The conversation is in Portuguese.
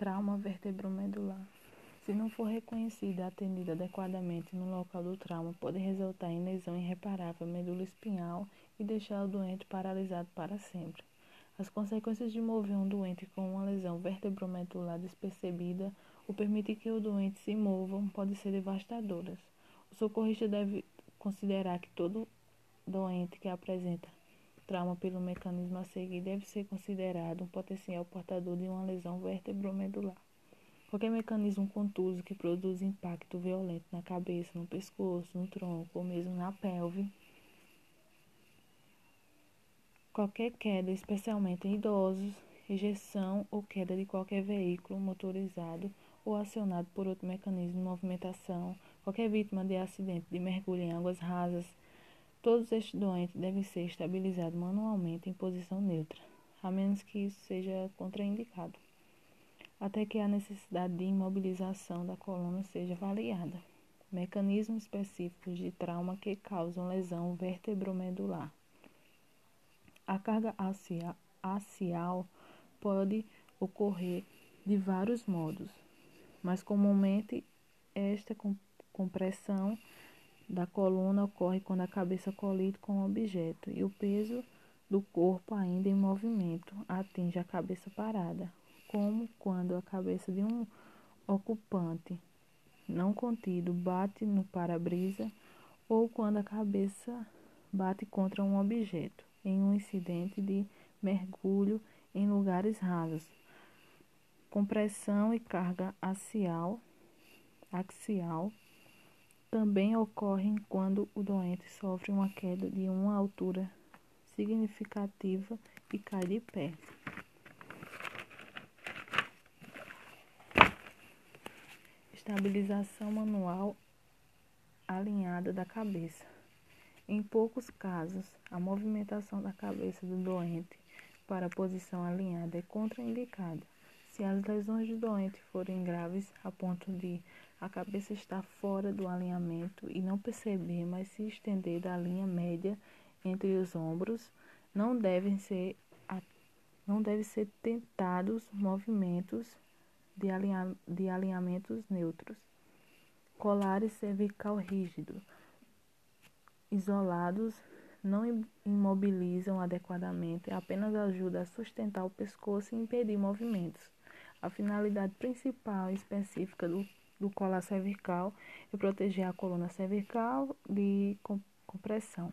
Trauma vertebromedular. Se não for reconhecida e atendida adequadamente no local do trauma, pode resultar em lesão irreparável medula espinhal e deixar o doente paralisado para sempre. As consequências de mover um doente com uma lesão vertebromedular despercebida ou permitir que o doente se mova podem ser devastadoras. O socorrista deve considerar que todo doente que apresenta trauma pelo mecanismo a seguir deve ser considerado um potencial portador de uma lesão vertebromedular. Qualquer mecanismo contuso que produz impacto violento na cabeça, no pescoço, no tronco ou mesmo na pelve. Qualquer queda, especialmente em idosos, ejeção ou queda de qualquer veículo motorizado ou acionado por outro mecanismo de movimentação, qualquer vítima de acidente de mergulho em águas rasas, Todos estes doentes devem ser estabilizados manualmente em posição neutra, a menos que isso seja contraindicado, até que a necessidade de imobilização da coluna seja avaliada. Mecanismos específicos de trauma que causam lesão vertebromedular. A carga axial pode ocorrer de vários modos, mas comumente esta compressão da coluna ocorre quando a cabeça colide com o objeto e o peso do corpo ainda em movimento atinge a cabeça parada, como quando a cabeça de um ocupante não contido bate no para-brisa ou quando a cabeça bate contra um objeto em um incidente de mergulho em lugares rasos. Compressão e carga axial, axial também ocorrem quando o doente sofre uma queda de uma altura significativa e cai de pé. Estabilização manual alinhada da cabeça. Em poucos casos, a movimentação da cabeça do doente para a posição alinhada é contraindicada. Se as lesões do doente forem graves a ponto de a cabeça estar fora do alinhamento e não perceber, mas se estender da linha média entre os ombros, não devem ser não devem ser tentados movimentos de, alinha, de alinhamentos neutros. Colares cervical rígido, isolados, não imobilizam adequadamente, apenas ajudam a sustentar o pescoço e impedir movimentos. A finalidade principal e específica do do colar cervical e proteger a coluna cervical de compressão.